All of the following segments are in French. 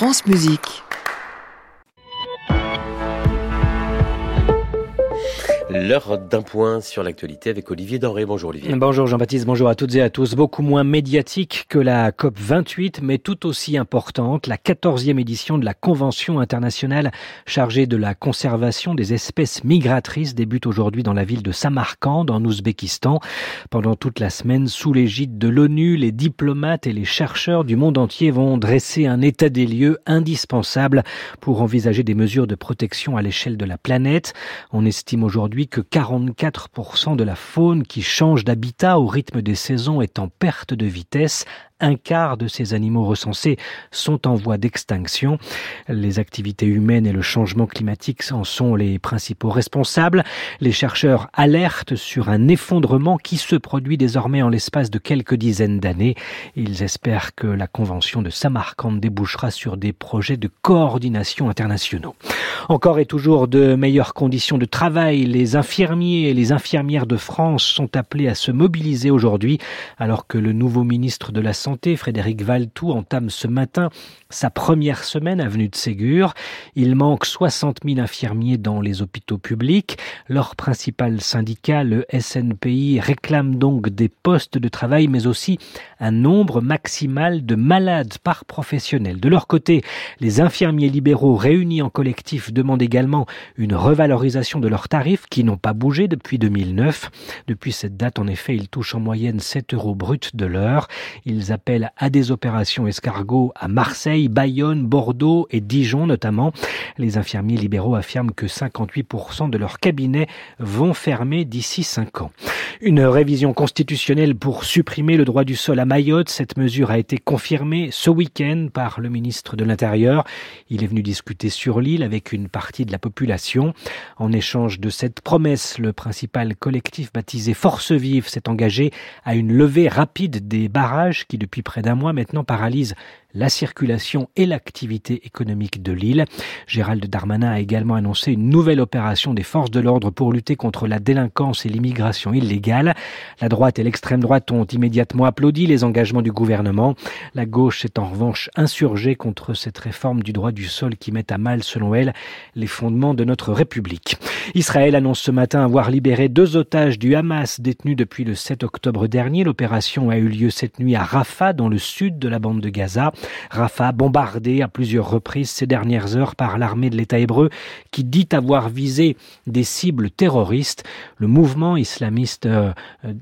France Musique. L'heure d'un point sur l'actualité avec Olivier Doré. Bonjour Olivier. Bonjour Jean-Baptiste, bonjour à toutes et à tous. Beaucoup moins médiatique que la COP 28, mais tout aussi importante. La 14e édition de la Convention internationale chargée de la conservation des espèces migratrices débute aujourd'hui dans la ville de Samarkand, en Ouzbékistan. Pendant toute la semaine, sous l'égide de l'ONU, les diplomates et les chercheurs du monde entier vont dresser un état des lieux indispensable pour envisager des mesures de protection à l'échelle de la planète. On estime aujourd'hui que 44% de la faune qui change d'habitat au rythme des saisons est en perte de vitesse un quart de ces animaux recensés sont en voie d'extinction. Les activités humaines et le changement climatique en sont les principaux responsables. Les chercheurs alertent sur un effondrement qui se produit désormais en l'espace de quelques dizaines d'années. Ils espèrent que la convention de Samarkand débouchera sur des projets de coordination internationaux. Encore et toujours de meilleures conditions de travail. Les infirmiers et les infirmières de France sont appelés à se mobiliser aujourd'hui alors que le nouveau ministre de la Santé Frédéric Valtou, entame ce matin sa première semaine avenue de Ségur. Il manque 60 000 infirmiers dans les hôpitaux publics. Leur principal syndicat, le SNPI, réclame donc des postes de travail, mais aussi un nombre maximal de malades par professionnel. De leur côté, les infirmiers libéraux réunis en collectif demandent également une revalorisation de leurs tarifs qui n'ont pas bougé depuis 2009. Depuis cette date, en effet, ils touchent en moyenne 7 euros bruts de l'heure. Ils appelle à des opérations escargots à Marseille, Bayonne, Bordeaux et Dijon notamment. Les infirmiers libéraux affirment que 58% de leurs cabinets vont fermer d'ici 5 ans. Une révision constitutionnelle pour supprimer le droit du sol à Mayotte. Cette mesure a été confirmée ce week-end par le ministre de l'Intérieur. Il est venu discuter sur l'île avec une partie de la population. En échange de cette promesse, le principal collectif baptisé Force Vive s'est engagé à une levée rapide des barrages qui depuis près d'un mois maintenant paralyse la circulation et l'activité économique de l'île. Gérald Darmanin a également annoncé une nouvelle opération des forces de l'ordre pour lutter contre la délinquance et l'immigration illégale. La droite et l'extrême droite ont immédiatement applaudi les engagements du gouvernement. La gauche s'est en revanche insurgée contre cette réforme du droit du sol qui met à mal, selon elle, les fondements de notre République. Israël annonce ce matin avoir libéré deux otages du Hamas détenus depuis le 7 octobre dernier. L'opération a eu lieu cette nuit à Rafah, dans le sud de la bande de Gaza. Rafah bombardé à plusieurs reprises ces dernières heures par l'armée de l'État hébreu qui dit avoir visé des cibles terroristes. Le mouvement islamiste euh,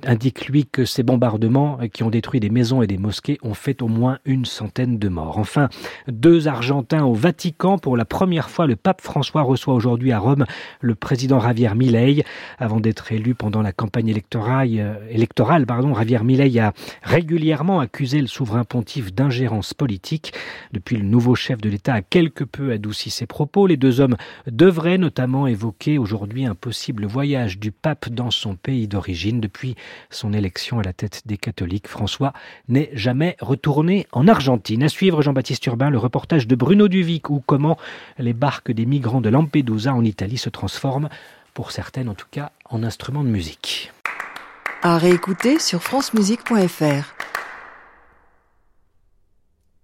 indique lui que ces bombardements euh, qui ont détruit des maisons et des mosquées ont fait au moins une centaine de morts. Enfin, deux Argentins au Vatican. Pour la première fois, le pape François reçoit aujourd'hui à Rome le président Javier Milei. Avant d'être élu pendant la campagne électorale, euh, électorale pardon, Javier Milei a régulièrement accusé le souverain pontife d'ingérence politique. Depuis, le nouveau chef de l'État a quelque peu adouci ses propos. Les deux hommes devraient notamment évoquer aujourd'hui un possible voyage du pape dans son pays d'origine. Depuis son élection à la tête des catholiques, François n'est jamais retourné en Argentine. À suivre, Jean-Baptiste Urbain, le reportage de Bruno Duvic ou comment les barques des migrants de Lampedusa en Italie se transforment, pour certaines en tout cas, en instruments de musique. À réécouter sur francemusique.fr.